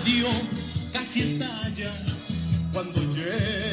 estadio, casi estalla cuando llegan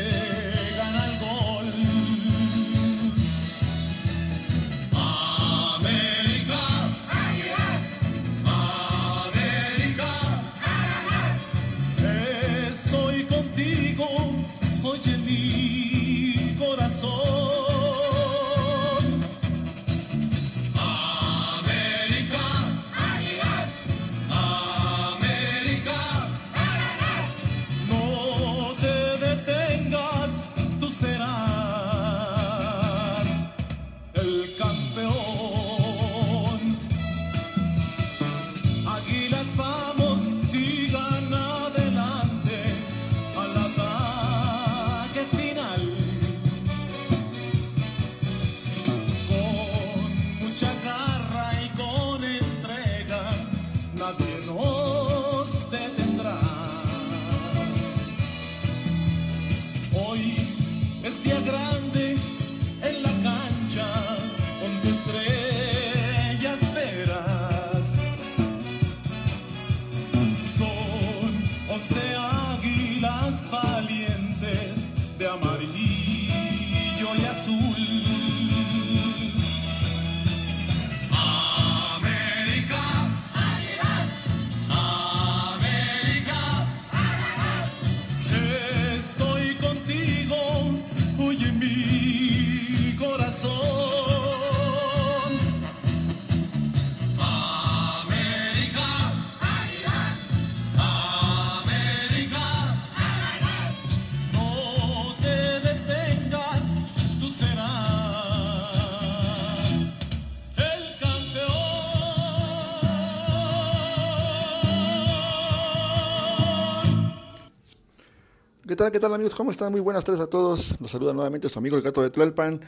qué tal amigos? ¿Cómo están? Muy buenas tardes a todos. Los saluda nuevamente su amigo el gato de Tlalpan,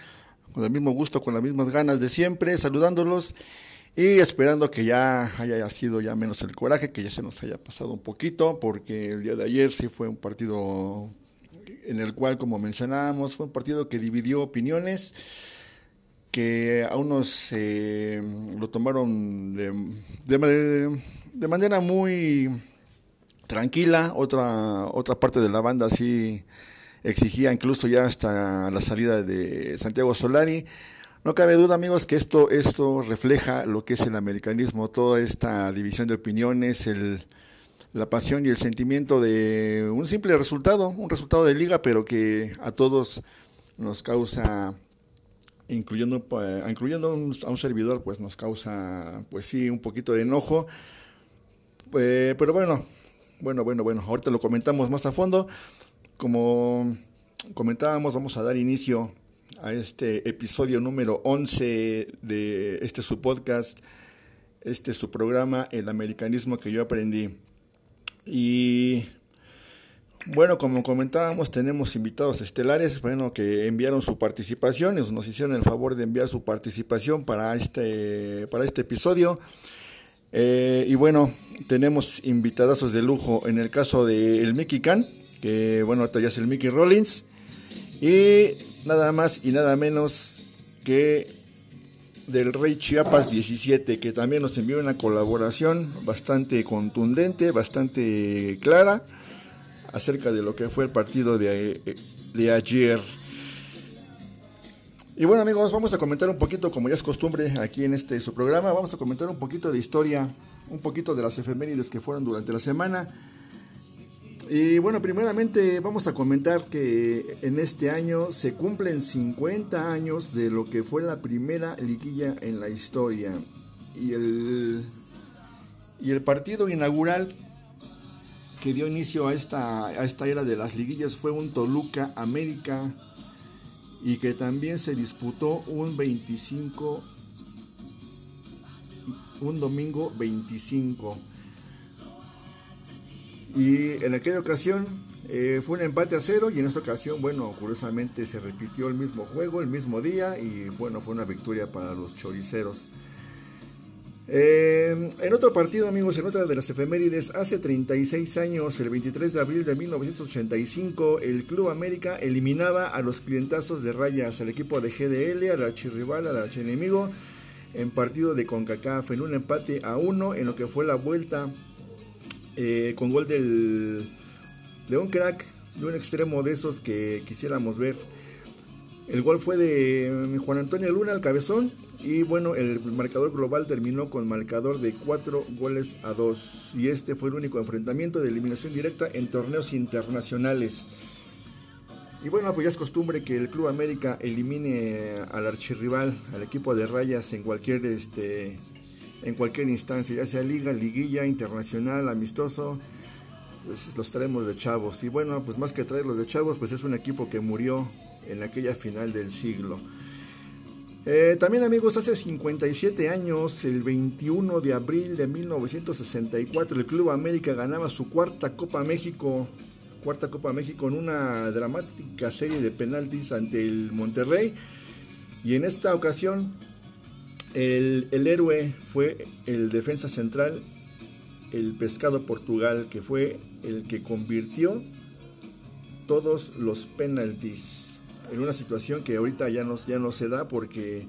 con el mismo gusto, con las mismas ganas de siempre, saludándolos y esperando que ya haya sido ya menos el coraje, que ya se nos haya pasado un poquito, porque el día de ayer sí fue un partido en el cual, como mencionábamos, fue un partido que dividió opiniones, que a unos eh, lo tomaron de manera muy tranquila, otra, otra parte de la banda sí exigía incluso ya hasta la salida de Santiago Solari. No cabe duda, amigos, que esto, esto refleja lo que es el americanismo, toda esta división de opiniones, el, la pasión y el sentimiento de un simple resultado, un resultado de liga, pero que a todos nos causa, incluyendo, pues, incluyendo a un servidor, pues nos causa, pues sí, un poquito de enojo. Eh, pero bueno, bueno, bueno, bueno, ahorita lo comentamos más a fondo. Como comentábamos, vamos a dar inicio a este episodio número 11 de este su podcast, este su programa, El Americanismo que yo aprendí. Y bueno, como comentábamos, tenemos invitados estelares, bueno, que enviaron su participación, nos hicieron el favor de enviar su participación para este, para este episodio. Eh, y bueno, tenemos invitadazos de lujo en el caso de el Mickey Khan, que bueno, ahorita ya es el Mickey Rollins. Y nada más y nada menos que del Rey Chiapas 17, que también nos envió una colaboración bastante contundente, bastante clara acerca de lo que fue el partido de, de ayer. Y bueno amigos, vamos a comentar un poquito, como ya es costumbre aquí en este su programa, vamos a comentar un poquito de historia, un poquito de las efemérides que fueron durante la semana. Y bueno, primeramente vamos a comentar que en este año se cumplen 50 años de lo que fue la primera liguilla en la historia. Y el, y el partido inaugural que dio inicio a esta, a esta era de las liguillas fue un Toluca América y que también se disputó un 25 un domingo 25 y en aquella ocasión eh, fue un empate a cero y en esta ocasión bueno curiosamente se repitió el mismo juego el mismo día y bueno fue una victoria para los choriceros Eh, en otro partido, amigos, en otra de las efemérides, hace 36 años, el 23 de abril de 1985, el Club América eliminaba a los clientazos de rayas, al equipo de GDL, al archirrival, al archienemigo, en partido de CONCACAF, en un empate a uno, en lo que fue la vuelta eh, con gol del, de un crack, de un extremo de esos que quisiéramos ver. El gol fue de Juan Antonio Luna al cabezón y bueno, el marcador global terminó con marcador de 4 goles a 2. Y este fue el único enfrentamiento de eliminación directa en torneos internacionales. Y bueno, pues ya es costumbre que el Club América elimine al archirrival, al equipo de rayas en cualquier este en cualquier instancia, ya sea liga, liguilla, internacional, amistoso, pues los traemos de chavos. Y bueno, pues más que traerlos de chavos, pues es un equipo que murió en aquella final del siglo. Eh, también amigos, hace 57 años, el 21 de abril de 1964, el Club América ganaba su cuarta Copa México, cuarta Copa México en una dramática serie de penaltis ante el Monterrey. Y en esta ocasión, el, el héroe fue el defensa central, el Pescado Portugal, que fue el que convirtió todos los penaltis en una situación que ahorita ya no, ya no se da porque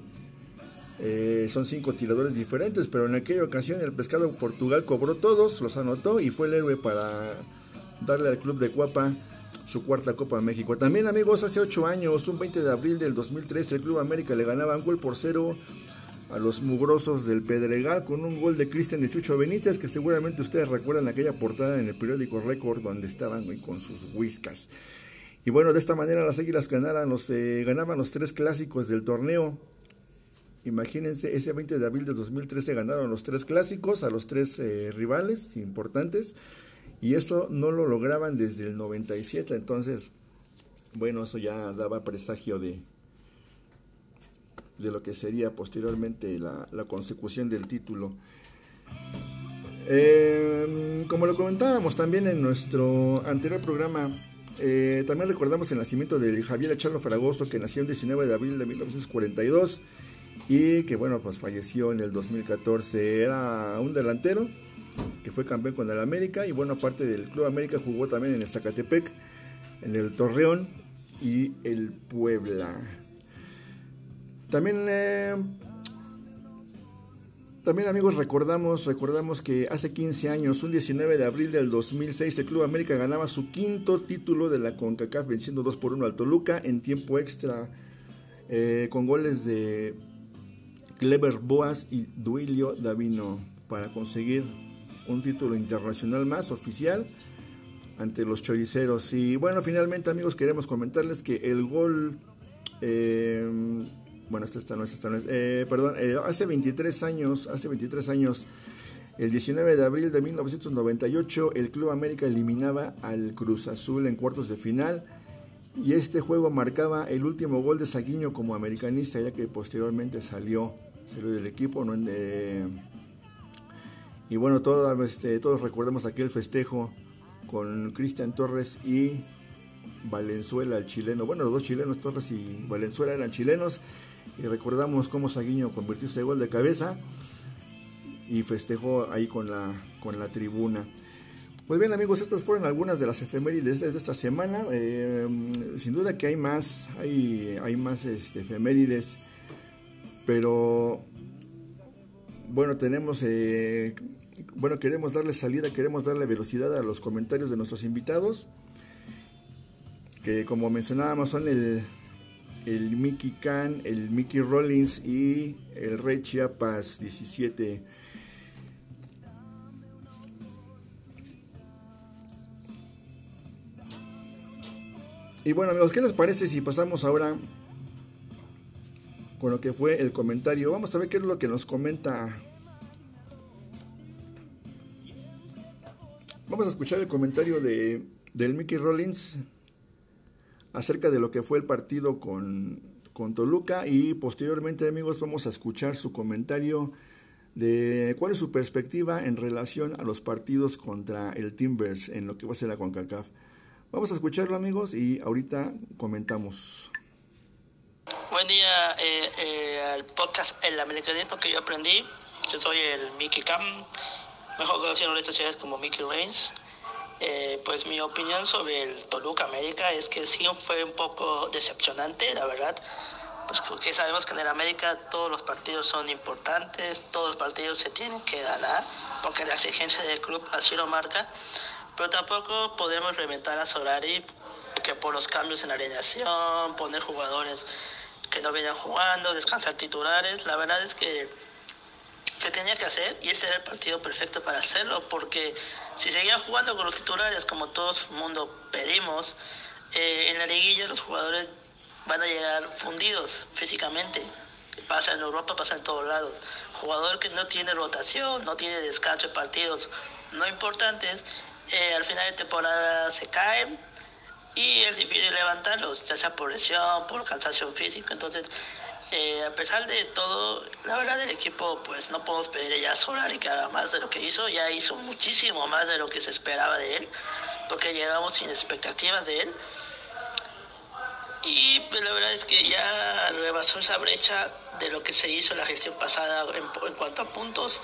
eh, son cinco tiradores diferentes, pero en aquella ocasión el pescado Portugal cobró todos, los anotó y fue el héroe para darle al club de Cuapa su cuarta Copa México. También amigos, hace ocho años, un 20 de abril del 2013, el Club América le ganaba un gol por cero a los mugrosos del Pedregal con un gol de Cristian de Chucho Benítez, que seguramente ustedes recuerdan aquella portada en el periódico Record donde estaban con sus whiskas. Y bueno, de esta manera las Águilas ganaban los, eh, ganaban los tres clásicos del torneo. Imagínense, ese 20 de abril de 2013 ganaron los tres clásicos a los tres eh, rivales importantes. Y eso no lo lograban desde el 97. Entonces, bueno, eso ya daba presagio de, de lo que sería posteriormente la, consecución del título. Eh, como lo comentábamos también en nuestro anterior programa, eh, también recordamos el nacimiento de Javier Echano Fragoso, que nació el 19 de abril de 1942 y que, bueno, pues falleció en el 2014. Era un delantero que fue campeón con el América y, bueno, aparte del Club América, jugó también en el Zacatepec, en el Torreón y el Puebla. También eh, también amigos recordamos, recordamos que hace 15 años, un 19 de abril del 2006, el Club América ganaba su quinto título de la CONCACAF venciendo 2 por 1 al Toluca en tiempo extra eh, con goles de Clever Boas y Duilio Davino para conseguir un título internacional más oficial ante los choriceros. Y bueno, finalmente amigos queremos comentarles que el gol... Eh, bueno, esta, no es, esta no es, eh, perdón, eh, hace 23 años, hace 23 años, el 19 de abril de 1998, el Club América eliminaba al Cruz Azul en cuartos de final y este juego marcaba el último gol de Saguiño como americanista, ya que posteriormente salió, salió del equipo, ¿no? y bueno, todos, este, todos recordamos aquel festejo con Cristian Torres y Valenzuela, el chileno. Bueno, los dos chilenos, Torres y Valenzuela eran chilenos recordamos cómo Saguiño convirtió ese gol de cabeza y festejó ahí con la, con la tribuna. Pues bien amigos, estas fueron algunas de las efemérides de esta semana. Eh, sin duda que hay más, hay, hay más este, efemérides, pero bueno, tenemos, eh, bueno, queremos darle salida, queremos darle velocidad a los comentarios de nuestros invitados, que como mencionábamos son el, el Mickey Khan, el Mickey Rollins y el Rey Chiapas 17. Y bueno amigos, ¿qué les parece si pasamos ahora con lo que fue el comentario? Vamos a ver qué es lo que nos comenta. Vamos a escuchar el comentario de, del Mickey Rollins acerca de lo que fue el partido con, con Toluca y posteriormente amigos vamos a escuchar su comentario de cuál es su perspectiva en relación a los partidos contra el Timbers en lo que va a ser la CONCACAF. Vamos a escucharlo amigos y ahorita comentamos. Buen día eh, eh, al podcast El Americanismo que yo aprendí. Yo soy el Mickey Cam, mejor conocido en estas ciudades como Mickey Reigns. Eh, pues mi opinión sobre el Toluca América es que sí fue un poco decepcionante, la verdad. Pues porque sabemos que en el América todos los partidos son importantes, todos los partidos se tienen que ganar, porque la exigencia del club así lo marca. Pero tampoco podemos reventar a Solari que por los cambios en la alineación, poner jugadores que no venían jugando, descansar titulares, la verdad es que se tenía que hacer y ese era el partido perfecto para hacerlo, porque si seguían jugando con los titulares como todo el mundo pedimos, eh, en la liguilla los jugadores van a llegar fundidos físicamente. Pasa en Europa, pasa en todos lados. Jugador que no tiene rotación, no tiene descanso de partidos no importantes, eh, al final de temporada se caen y es difícil levantarlos, ya sea por lesión, por cansancio físico. Entonces, eh, a pesar de todo, la verdad del equipo, pues no podemos pedir ya a Solari que haga más de lo que hizo. Ya hizo muchísimo más de lo que se esperaba de él, porque llegamos sin expectativas de él. Y pues, la verdad es que ya rebasó esa brecha de lo que se hizo la gestión pasada en, en cuanto a puntos.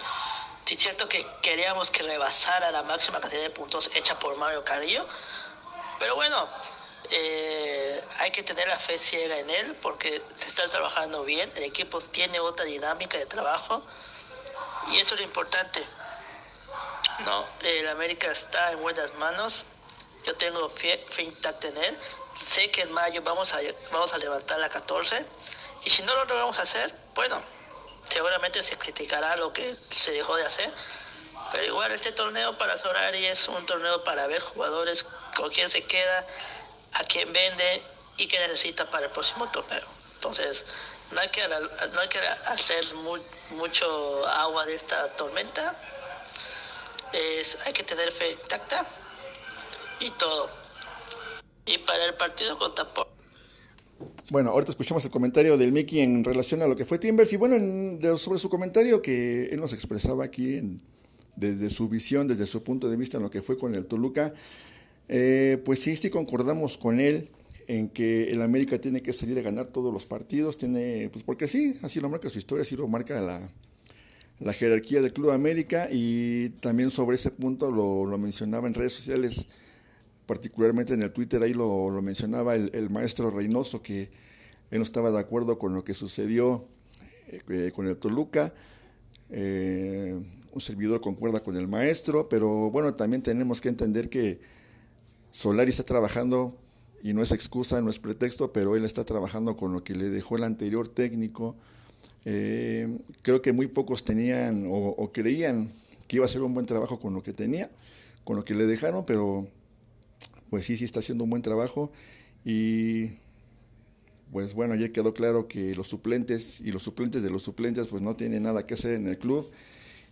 Sí es cierto que queríamos que rebasara la máxima cantidad de puntos hecha por Mario Carrillo, pero bueno, eh, hay que tener la fe ciega en él porque se está trabajando bien, el equipo tiene otra dinámica de trabajo y eso es lo importante. No, el América está en buenas manos, yo tengo fe, fe intacta en él, sé que en mayo vamos a, vamos a levantar la 14 y si no lo logramos hacer, bueno, seguramente se criticará lo que se dejó de hacer, pero igual este torneo para Solari es un torneo para ver jugadores con quién se queda, a quién vende y qué necesita para el próximo torneo. Entonces, no hay que, no hay que hacer mucho agua de esta tormenta. Es, hay que tener fe intacta y todo. Y para el partido contra bueno, ahorita escuchamos el comentario del Mickey en relación a lo que fue Timbers y bueno, sobre su comentario que él nos expresaba aquí desde su visión, desde su punto de vista en lo que fue con el Toluca, eh, pues sí, sí concordamos con él en que el América tiene que salir a ganar todos los partidos, tiene, pues porque sí, así lo marca su historia, así lo marca la, la jerarquía del Club América y también sobre ese punto lo, lo mencionaba en redes sociales particularmente en el Twitter, ahí lo, mencionaba el, maestro Reynoso, que él no estaba de acuerdo con lo que sucedió eh, con el Toluca. Eh, un servidor concuerda con el maestro, pero bueno, también tenemos que entender que Solari está trabajando, y no es excusa, no es pretexto, pero él está trabajando con lo que le dejó el anterior técnico. Eh, creo que muy pocos tenían o, creían que iba a ser un buen trabajo con lo que tenía, con lo que le dejaron, pero pues sí, sí está haciendo un buen trabajo y pues bueno, ya quedó claro que los suplentes y los suplentes de los suplentes pues no tienen nada que hacer en el club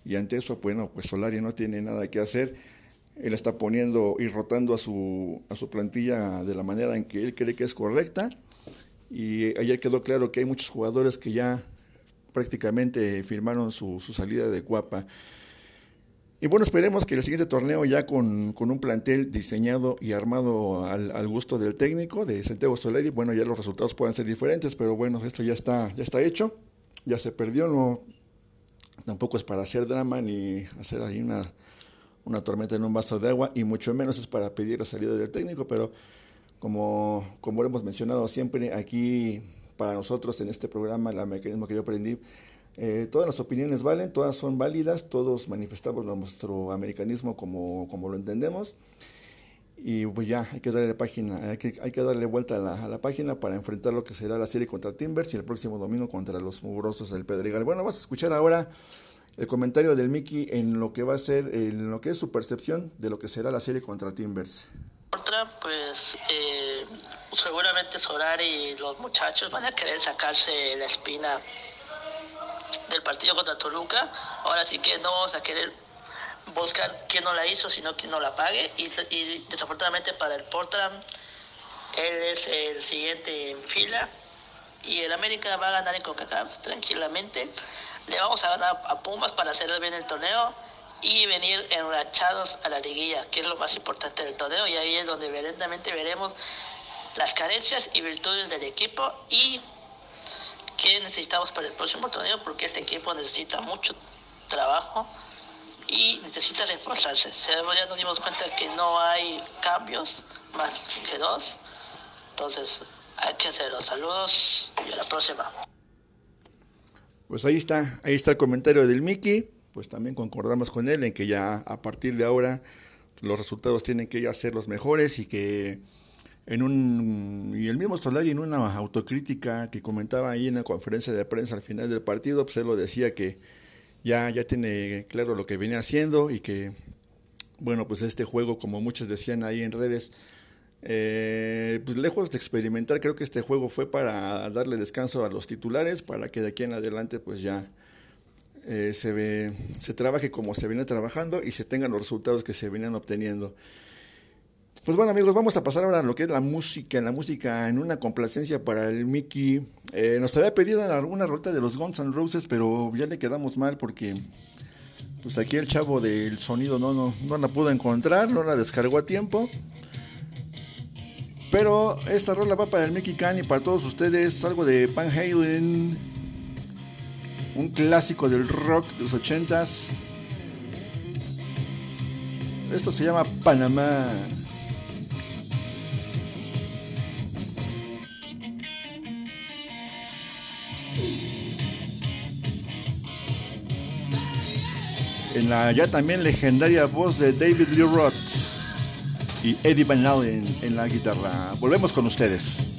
y ante eso, bueno, pues Solari no tiene nada que hacer. Él está poniendo y rotando a su, a su plantilla de la manera en que él cree que es correcta y ayer quedó claro que hay muchos jugadores que ya prácticamente firmaron su, su salida de Cuapa. Y bueno, esperemos que el siguiente torneo ya con, un plantel diseñado y armado al, gusto del técnico, de Santiago Soleri, bueno, ya los resultados puedan ser diferentes, pero bueno, esto ya está, ya está hecho, ya se perdió, no, tampoco es para hacer drama ni hacer ahí una, una tormenta en un vaso de agua, y mucho menos es para pedir la salida del técnico, pero como, como hemos mencionado siempre aquí para nosotros en este programa, el mecanismo que yo aprendí, eh, todas las opiniones valen, todas son válidas, todos manifestamos nuestro americanismo como, como lo entendemos. Y pues ya, hay que darle página, hay que, hay que darle vuelta a la, a la, página para enfrentar lo que será la serie contra Timbers y el próximo domingo contra los mugrosos del Pedregal. Bueno, vamos a escuchar ahora el comentario del Mickey en lo que va a ser, en lo que es su percepción de lo que será la serie contra Timbers. Otra, pues eh, seguramente Solar y los muchachos van a querer sacarse la espina del partido contra Toluca. Ahora sí que no vamos a querer buscar quién no la hizo, sino quién no la pague. Y, desafortunadamente para el Portland, él es el siguiente en fila. Y el América va a ganar en CONCACAF tranquilamente. Le vamos a ganar a Pumas para hacer bien el torneo y venir enrachados a la liguilla, que es lo más importante del torneo. Y ahí es donde evidentemente veremos las carencias y virtudes del equipo y qué necesitamos para el próximo torneo, porque este equipo necesita mucho, trabajo y necesita reforzarse. Ya nos dimos cuenta que no hay cambios más que dos, entonces hay que hacerlo. Saludos y a la próxima. Pues ahí está, ahí está el comentario del Mickey, pues también concordamos con él en que ya a partir de ahora los resultados tienen que ya ser los mejores y que en un y el mismo Solari en una autocrítica que comentaba ahí en la conferencia de prensa al final del partido, pues él lo decía que ya ya tiene claro lo que venía haciendo y que bueno, pues este juego como muchos decían ahí en redes eh, pues lejos de experimentar, creo que este juego fue para darle descanso a los titulares, para que de aquí en adelante pues ya eh, se, ve, se trabaje como se viene trabajando y se tengan los resultados que se venían obteniendo. Pues bueno amigos, vamos a pasar ahora a lo que es la música, la música en una complacencia para el Mickey. Eh, nos había pedido alguna ruta de los Guns N' Roses, pero ya le quedamos mal porque pues aquí el chavo del sonido no, no, no la pudo encontrar, no la descargó a tiempo. Pero esta rola va para el Mickey Khan y para todos ustedes. Algo de Van Halen. Un clásico del rock de los ochentas. Esto se llama Panamá. En la ya también legendaria voz de David Lee Roth y Eddie Van Halen en la guitarra. Volvemos con ustedes.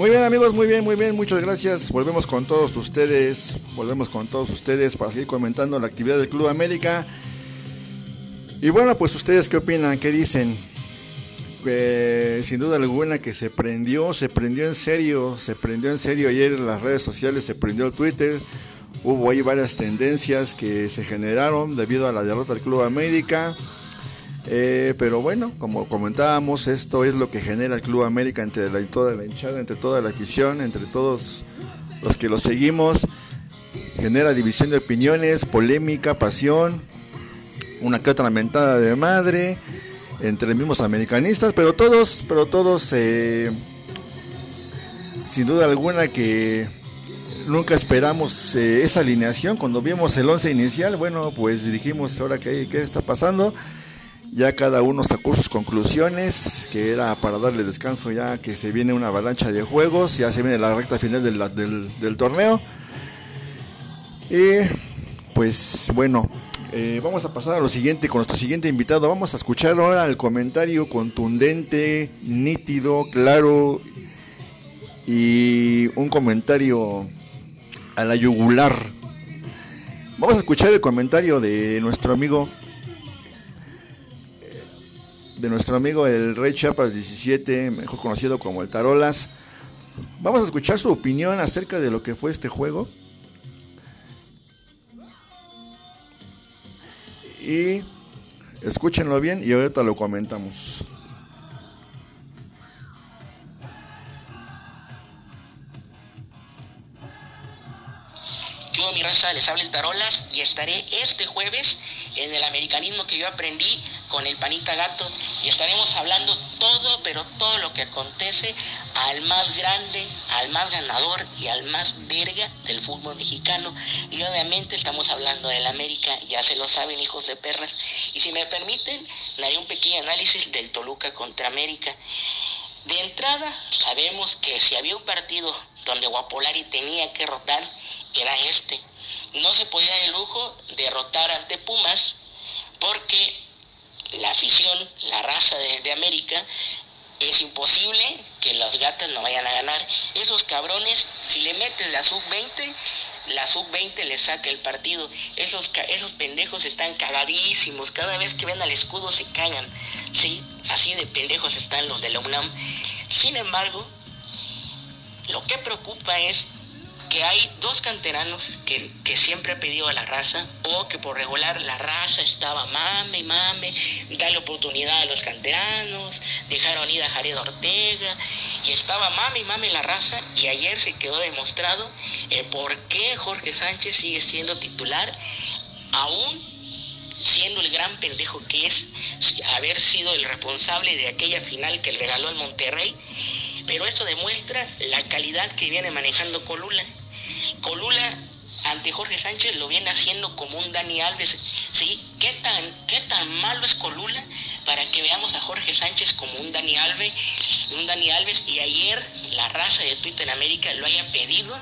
Muy bien amigos, muy bien, muy bien, muchas gracias. Volvemos con todos ustedes, volvemos con todos ustedes para seguir comentando la actividad del Club América. Y bueno, pues ustedes qué opinan, qué dicen. Que sin duda alguna que se prendió, se prendió en serio, se prendió en serio ayer en las redes sociales, se prendió Twitter. Hubo ahí varias tendencias que se generaron debido a la derrota del Club América. Eh, pero bueno, como comentábamos, esto es lo que genera el Club América entre toda la hinchada, entre toda la afición, entre todos los que lo seguimos. Genera división de opiniones, polémica, pasión, una que otra mentada de madre entre mismos americanistas, pero todos, pero todos, eh, sin duda alguna que nunca esperamos eh, esa alineación. Cuando vimos el once inicial, bueno, pues dijimos, ahora qué, qué está pasando Ya cada uno sacó sus conclusiones, que era para darle descanso ya que se viene una avalancha de juegos, ya se viene la recta final del, torneo. Y pues bueno, eh, vamos a pasar a lo siguiente con nuestro siguiente invitado. Vamos a escuchar ahora el comentario contundente, nítido, claro y un comentario a la yugular. Vamos a escuchar el comentario de nuestro amigo de nuestro amigo el Rey Chapas 17, mejor conocido como el Tarolas. Vamos a escuchar su opinión acerca de lo que fue este juego. Y escúchenlo bien y ahorita lo comentamos. Les habla el Tarolas y estaré este jueves en el americanismo que yo aprendí con el panita gato y estaremos hablando todo, pero todo lo que acontece al más grande, al más ganador y al más verga del fútbol mexicano. Y obviamente estamos hablando del América, ya se lo saben hijos de perras. Y si me permiten, daré un pequeño análisis del Toluca contra América. De entrada, sabemos que si había un partido donde Guapolari tenía que rotar, era este. No se podía de lujo derrotar ante Pumas porque la afición, la raza de, América, es imposible que los gatas no vayan a ganar. Esos cabrones, si le metes la sub-20, la sub-20 le saca el partido. Esos, esos pendejos están cagadísimos. Cada vez que ven al escudo se cagan. Sí, así de pendejos están los de la UNAM. Sin embargo, lo que preocupa es que hay dos canteranos que, siempre ha pedido a la raza, o que por regular la raza estaba mame, y mame, darle oportunidad a los canteranos, dejaron ir a Jared Ortega, y estaba mame mame la raza, y ayer se quedó demostrado el por qué Jorge Sánchez sigue siendo titular, aún siendo el gran pendejo que es haber sido el responsable de aquella final que regaló al Monterrey, pero esto demuestra la calidad que viene manejando Colula. Colula ante Jorge Sánchez lo viene haciendo como un Dani Alves. ¿Sí? ¿Qué tan, qué tan malo es Colula para que veamos a Jorge Sánchez como un Dani Alves, un Dani Alves y ayer la raza de Twitter América lo haya pedido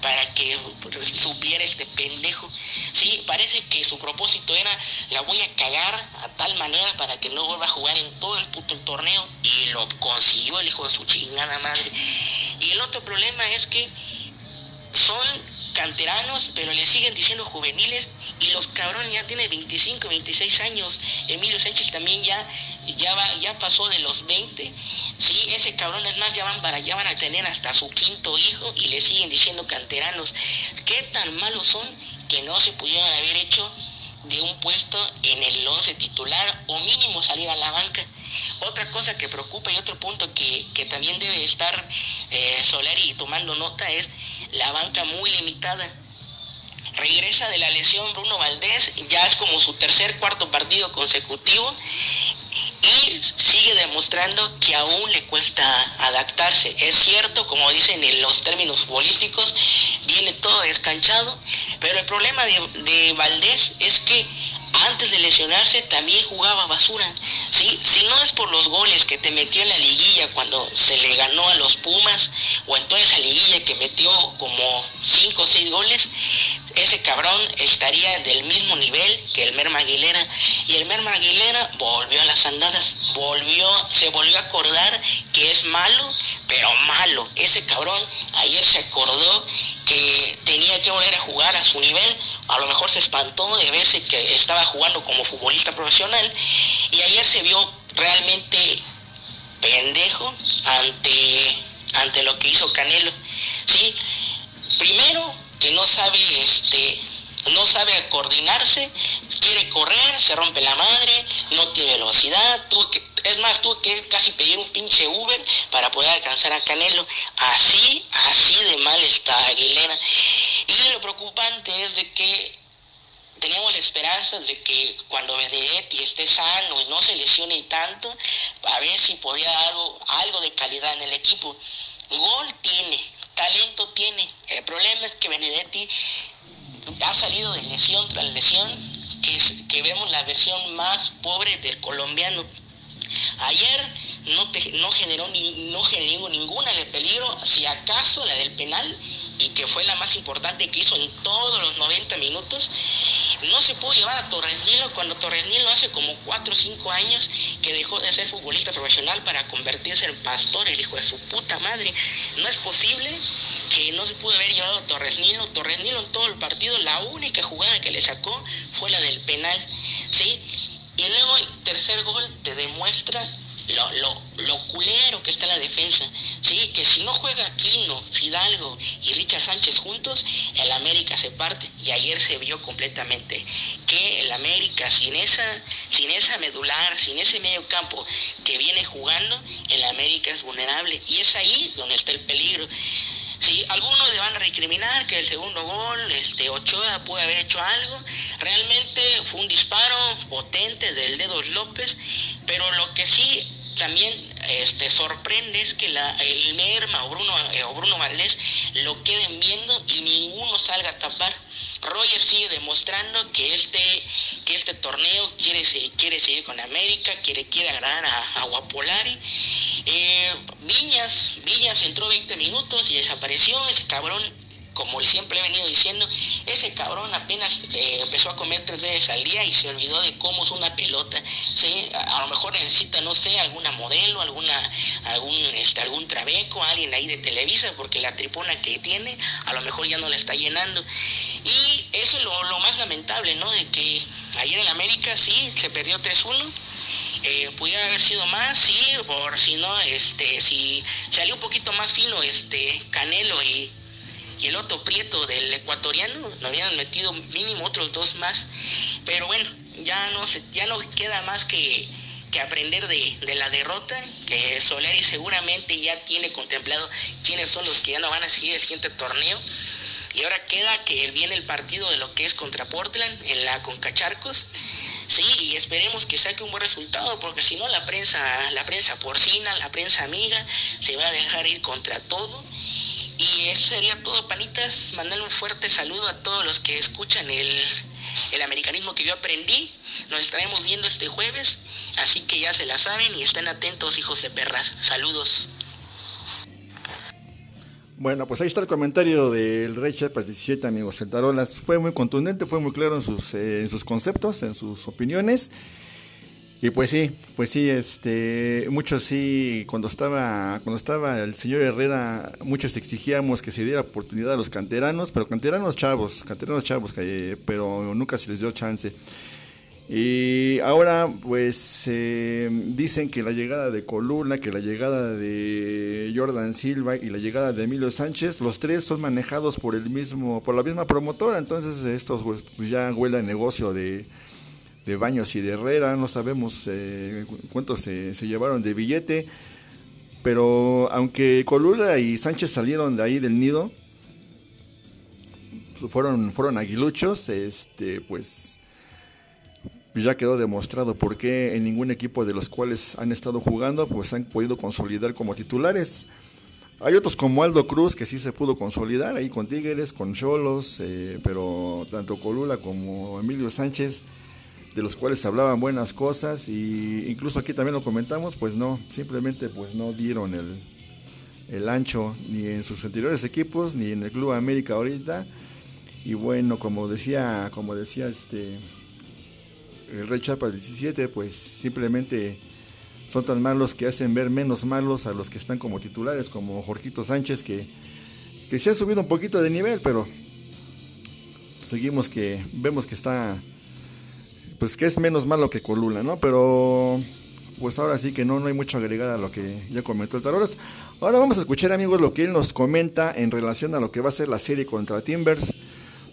para que supiera este pendejo. Sí, parece que su propósito era la voy a cagar a tal manera para que no vuelva a jugar en todo el puto torneo y lo consiguió el hijo de su chingada madre. Y el otro problema es que son canteranos, pero le siguen diciendo juveniles y los cabrones ya tienen 25, 26 años. Emilio Sánchez también ya ya va ya pasó de los 20. Sí, ese cabrón es más ya van para ya van a tener hasta su quinto hijo y le siguen diciendo canteranos. ¿Qué tan malos son que no se pudieran haber hecho de un puesto en el 11 titular o mínimo salir a la banca? Otra cosa que preocupa y otro punto que, que también debe estar eh, Solari tomando nota es la banca muy limitada. Regresa de la lesión Bruno Valdés, ya es como su tercer, cuarto partido consecutivo y sigue demostrando que aún le cuesta adaptarse. Es cierto, como dicen en los términos futbolísticos, viene todo descanchado, pero el problema de, de Valdés es que antes de lesionarse también jugaba basura. ¿sí? Si no es por los goles que te metió en la liguilla cuando se le ganó a los Pumas, o en toda esa liguilla que metió como 5 o 6 goles, ese cabrón estaría del mismo nivel que el Merma Aguilera. Y el Merma Aguilera volvió a las andadas, volvió, se volvió a acordar que es malo, pero malo. Ese cabrón ayer se acordó que tenía que volver a jugar a su nivel. A lo mejor se espantó de verse que estaba jugando como futbolista profesional. Y ayer se vio realmente pendejo ante, ante lo que hizo Canelo. ¿sí? Primero, que no sabe, este, no sabe coordinarse, quiere correr, se rompe la madre, no tiene velocidad, tuvo que, es más, tuvo que casi pedir un pinche Uber para poder alcanzar a Canelo. Así, así de mal está Aguilera. Y lo preocupante es de que teníamos la esperanza de que cuando Benedetti esté sano y no se lesione tanto, a ver si podía dar algo, algo de calidad en el equipo. Gol tiene, talento tiene. El problema es que Benedetti ha salido de lesión tras lesión, que que, que vemos la versión más pobre del colombiano. Ayer no, no, generó, ni, no generó ninguna de peligro, si acaso la del penal, y que fue la más importante que hizo en todos los 90 minutos. No se pudo llevar a Torres Nilo cuando Torres Nilo hace como 4 o 5 años que dejó de ser futbolista profesional para convertirse en pastor, el hijo de su puta madre. No es posible que no se pudo haber llevado a Torres Nilo. Torres Nilo en todo el partido, la única jugada que le sacó fue la del penal. ¿sí? Y luego el tercer gol te demuestra lo, lo, lo culero que está la defensa. Sí, que si no juega Aquino, Fidalgo y Richard Sánchez juntos, el América se parte. Y ayer se vio completamente que el América sin esa, sin esa medular, sin ese medio campo que viene jugando, el América es vulnerable. Y es ahí donde está el peligro. Sí, algunos le van a recriminar que el segundo gol, este Ochoa puede haber hecho algo. Realmente fue un disparo potente del dedos López, pero lo que sí también este, sorprende es que la, el Merma o Bruno, eh, o Bruno Valdés lo queden viendo y ninguno salga a tapar. Roger sigue demostrando que este, que este torneo quiere, quiere seguir con América, quiere, quiere agradar a, a Guapolari. Eh, Viñas, Viñas entró 20 minutos y desapareció. Ese cabrón como siempre he venido diciendo, ese cabrón apenas eh, empezó a comer tres veces al día y se olvidó de cómo es una pelota. ¿sí? A, lo mejor necesita, no sé, alguna modelo, alguna, algún, este, algún trabeco, alguien ahí de Televisa, porque la tripona que tiene a lo mejor ya no la está llenando. Y eso es lo, lo más lamentable, ¿no? De que ayer en América sí se perdió 3-1. Eh, pudiera haber sido más, sí, por si no, este, si salió un poquito más fino este Canelo y y el otro Prieto del ecuatoriano, nos habían metido mínimo otros dos más. Pero bueno, ya no, se, ya no queda más que, que aprender de, de, la derrota, que Solari seguramente ya tiene contemplado quiénes son los que ya no van a seguir el siguiente torneo. Y ahora queda que viene el partido de lo que es contra Portland en la Concacharcos. Sí, y esperemos que saque un buen resultado, porque si no la prensa, la prensa porcina, la prensa amiga, se va a dejar ir contra todo y eso sería todo, panitas. Mandarle un fuerte saludo a todos los que escuchan el, el americanismo que yo aprendí. Nos estaremos viendo este jueves, así que ya se la saben y estén atentos, hijos de perras. Saludos. Bueno, pues ahí está el comentario del Rey Chiapas 17, amigos. Centarolas fue muy contundente, fue muy claro en sus, eh, en sus conceptos, en sus opiniones. Y pues sí, pues sí, este, muchos sí, cuando estaba, cuando estaba el señor Herrera, muchos exigíamos que se diera oportunidad a los canteranos, pero canteranos chavos, canteranos chavos, pero nunca se les dio chance. Y ahora, pues, eh, dicen que la llegada de Coluna, que la llegada de Jordan Silva y la llegada de Emilio Sánchez, los tres son manejados por el mismo, por la misma promotora, entonces estos pues, ya huele a negocio de de Baños y de Herrera, no sabemos eh, cuántos se, llevaron de billete, pero aunque Colula y Sánchez salieron de ahí del nido, fueron, fueron aguiluchos, este, pues ya quedó demostrado por qué en ningún equipo de los cuales han estado jugando, pues han podido consolidar como titulares. Hay otros como Aldo Cruz que sí se pudo consolidar ahí con Tigres, con Cholos, eh, pero tanto Colula como Emilio Sánchez de los cuales hablaban buenas cosas y incluso aquí también lo comentamos, pues no, simplemente pues no dieron el, el ancho ni en sus anteriores equipos ni en el Club América ahorita y bueno, como decía, como decía este el Rey Chapa 17, pues simplemente son tan malos que hacen ver menos malos a los que están como titulares, como Jorgito Sánchez que que se ha subido un poquito de nivel, pero seguimos que vemos que está pues que es menos malo que Colula, ¿no? Pero pues ahora sí que no, no hay mucho agregado a lo que ya comentó el Tarolas. Ahora vamos a escuchar, amigos, lo que él nos comenta en relación a lo que va a ser la serie contra Timbers.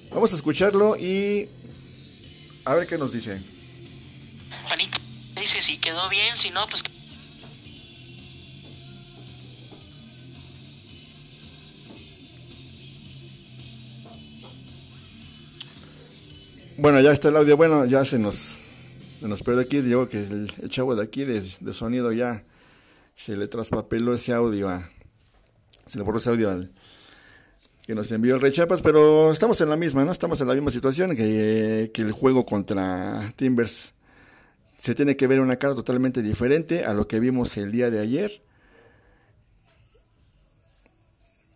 Vamos a escucharlo y a ver qué nos dice. Quedó bien, si no, pues Bueno, ya está el audio. Bueno, ya se nos, se nos perdió aquí. Digo que el, chavo de aquí de, sonido ya se le traspapeló ese audio a, se le borró ese audio al, que nos envió el Rey Chiapas, pero estamos en la misma, ¿no? Estamos en la misma situación que, que el juego contra Timbers se tiene que ver una cara totalmente diferente a lo que vimos el día de ayer.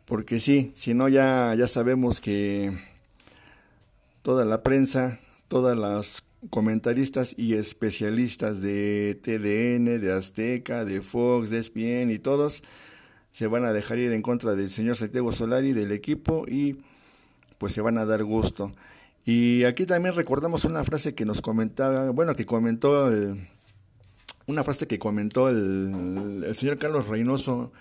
Porque sí, si no ya, ya sabemos que toda la prensa, todas las comentaristas y especialistas de TDN, de Azteca, de Fox, de ESPN y todos se van a dejar ir en contra del señor Santiago Solari, del equipo y pues se van a dar gusto. Y aquí también recordamos una frase que nos comentaba, bueno, que comentó una frase que comentó el, el señor Carlos Reynoso,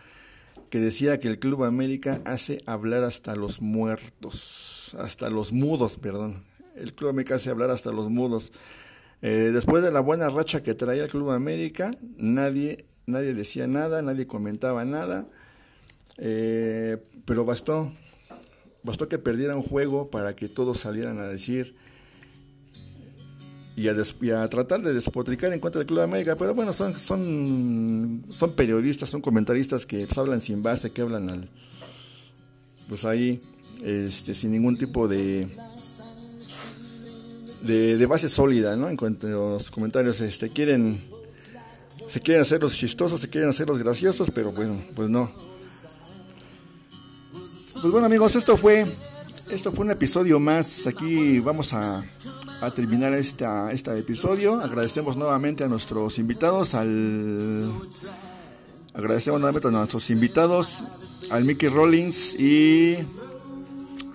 que decía que el Club América hace hablar hasta los muertos, hasta los mudos, perdón. El Club América hace hablar hasta los mudos. Eh, después de la buena racha que traía el Club América, nadie, nadie decía nada, nadie comentaba nada, eh, pero bastó Bastó que perdiera un juego para que todos salieran a decir y a, tratar de despotricar en contra del Club de América. Pero bueno, son, son, son periodistas, son comentaristas que pues, hablan sin base, que hablan al, pues ahí este, sin ningún tipo de, de, base sólida, ¿no? En cuanto a los comentarios, este, quieren, se quieren hacer los chistosos, se quieren hacer los graciosos, pero bueno, pues no. Pues bueno amigos, esto fue, esto fue un episodio más. Aquí vamos a, terminar esta, este episodio. Agradecemos nuevamente a nuestros invitados, al agradecemos nuevamente a nuestros invitados, al Mickey Rollins y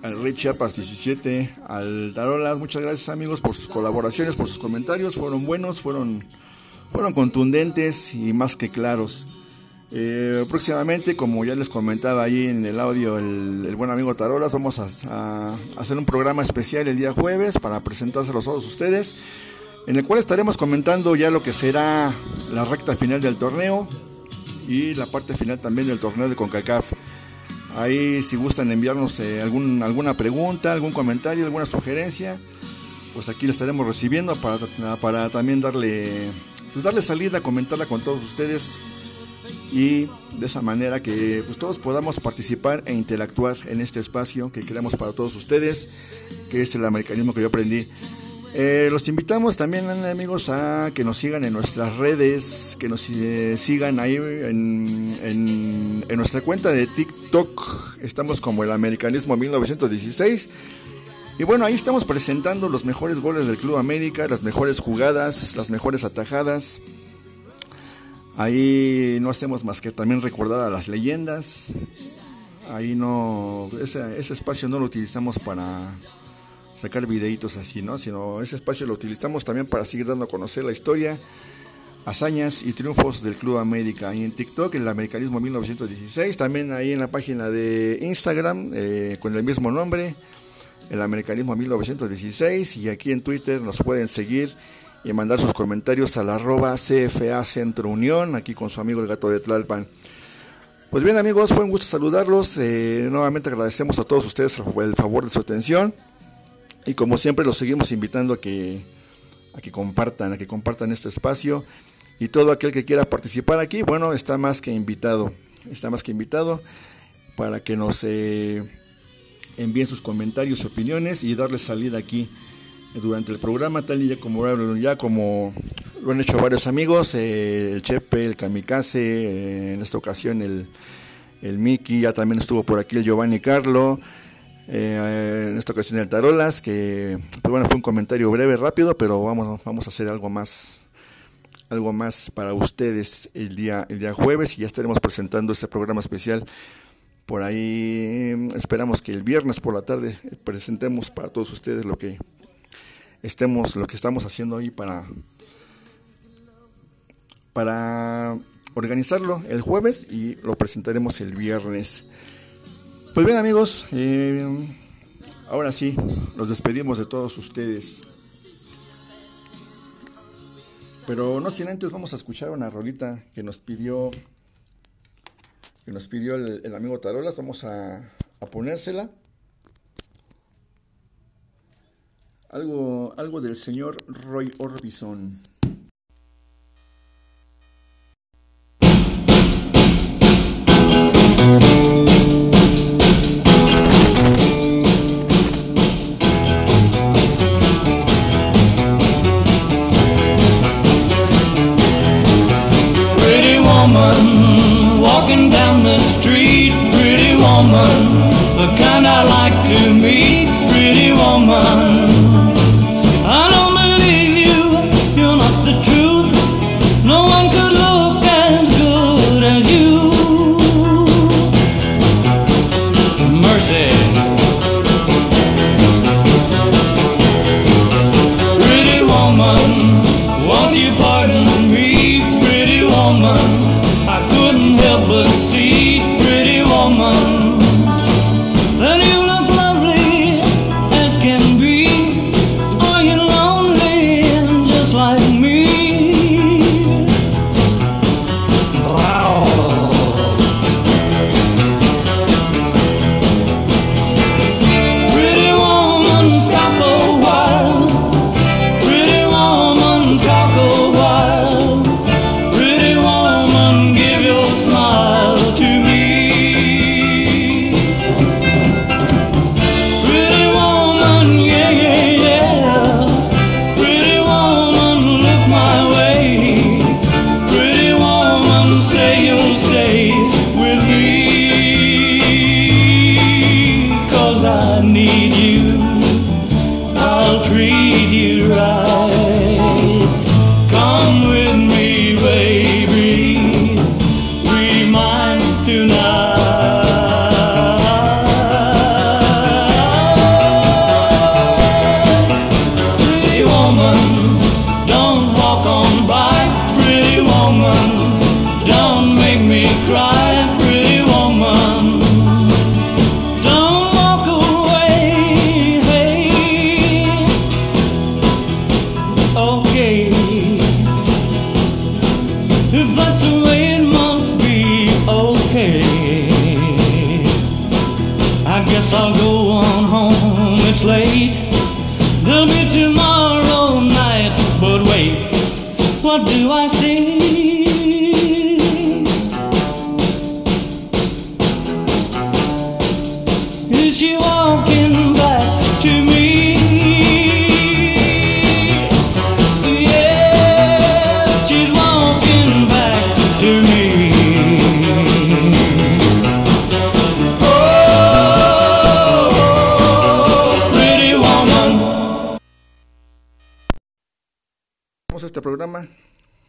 al Rey Chiapas 17, al Tarolas. Muchas gracias amigos por sus colaboraciones, por sus comentarios. Fueron buenos, fueron, fueron contundentes y más que claros. Eh, próximamente, como ya les comentaba ahí en el audio el, buen amigo Tarolas, vamos a, hacer un programa especial el día jueves para presentárselos a todos ustedes, en el cual estaremos comentando ya lo que será la recta final del torneo y la parte final también del torneo de CONCACAF. Ahí si gustan enviarnos eh, algún, alguna pregunta, algún comentario, alguna sugerencia, pues aquí la estaremos recibiendo para, también darle, pues darle salida, comentarla con todos ustedes y de esa manera que pues, todos podamos participar e interactuar en este espacio que creamos para todos ustedes, que es el americanismo que yo aprendí. Eh, los invitamos también, amigos, a que nos sigan en nuestras redes, que nos eh, sigan ahí en, en, en, nuestra cuenta de TikTok. Estamos como el Americanismo 1916. Y bueno, ahí estamos presentando los mejores goles del Club América, las mejores jugadas, las mejores atajadas. Ahí no hacemos más que también recordar a las leyendas. Ahí no, ese, espacio no lo utilizamos para sacar videitos así, ¿no? Sino ese espacio lo utilizamos también para seguir dando a conocer la historia, hazañas y triunfos del Club América. Ahí en TikTok, el Americanismo 1916. También ahí en la página de Instagram eh, con el mismo nombre, el Americanismo 1916. Y aquí en Twitter nos pueden seguir y mandar sus comentarios al arroba CFA Centro Unión, aquí con su amigo el gato de Tlalpan. Pues bien amigos, fue un gusto saludarlos. Eh, nuevamente agradecemos a todos ustedes el favor de su atención. Y como siempre los seguimos invitando a que, a que compartan, a que compartan este espacio. Y todo aquel que quiera participar aquí, bueno, está más que invitado. Está más que invitado para que nos eh, envíen sus comentarios, opiniones y darles salida aquí durante el programa, tal y ya como, ya como lo han hecho varios amigos, eh, el Chepe, el Kamikaze, eh, en esta ocasión el, el Miki, ya también estuvo por aquí el Giovanni Carlo, eh, en esta ocasión el Tarolas, que pues bueno, fue un comentario breve, rápido, pero vamos, vamos a hacer algo más algo más para ustedes el día, el día jueves y ya estaremos presentando este programa especial. Por ahí esperamos que el viernes por la tarde presentemos para todos ustedes lo que estemos, lo que estamos haciendo hoy para, para organizarlo el jueves y lo presentaremos el viernes. Pues bien amigos, eh, ahora sí, nos despedimos de todos ustedes. Pero no sin antes vamos a escuchar una rolita que nos pidió que nos pidió el, amigo Tarolas, vamos a, a ponérsela. Algo, algo del señor Roy Orbison.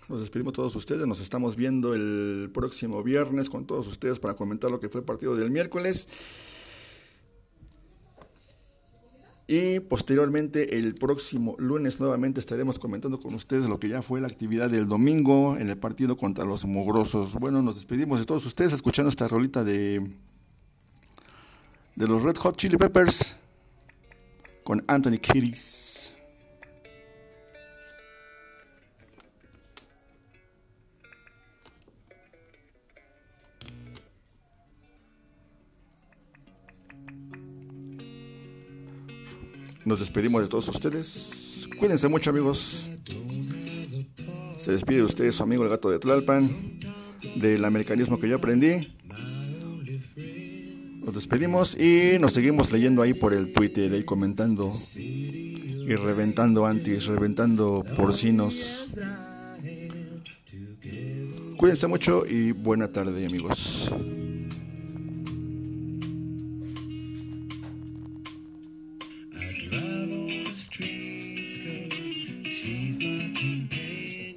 Nos despedimos todos ustedes. Nos estamos viendo el próximo viernes con todos ustedes para comentar lo que fue el partido del miércoles. Y posteriormente, el próximo lunes, nuevamente estaremos comentando con ustedes lo que ya fue la actividad del domingo en el partido contra los mugrosos. Bueno, nos despedimos de todos ustedes escuchando esta rolita de, de los Red Hot Chili Peppers con Anthony Kiddis. Nos despedimos de todos ustedes. Cuídense mucho, amigos. Se despide de ustedes su amigo el gato de Tlalpan, del americanismo que yo aprendí. Nos despedimos y nos seguimos leyendo ahí por el Twitter, ahí comentando y reventando antis, reventando porcinos. Cuídense mucho y buena tarde, amigos.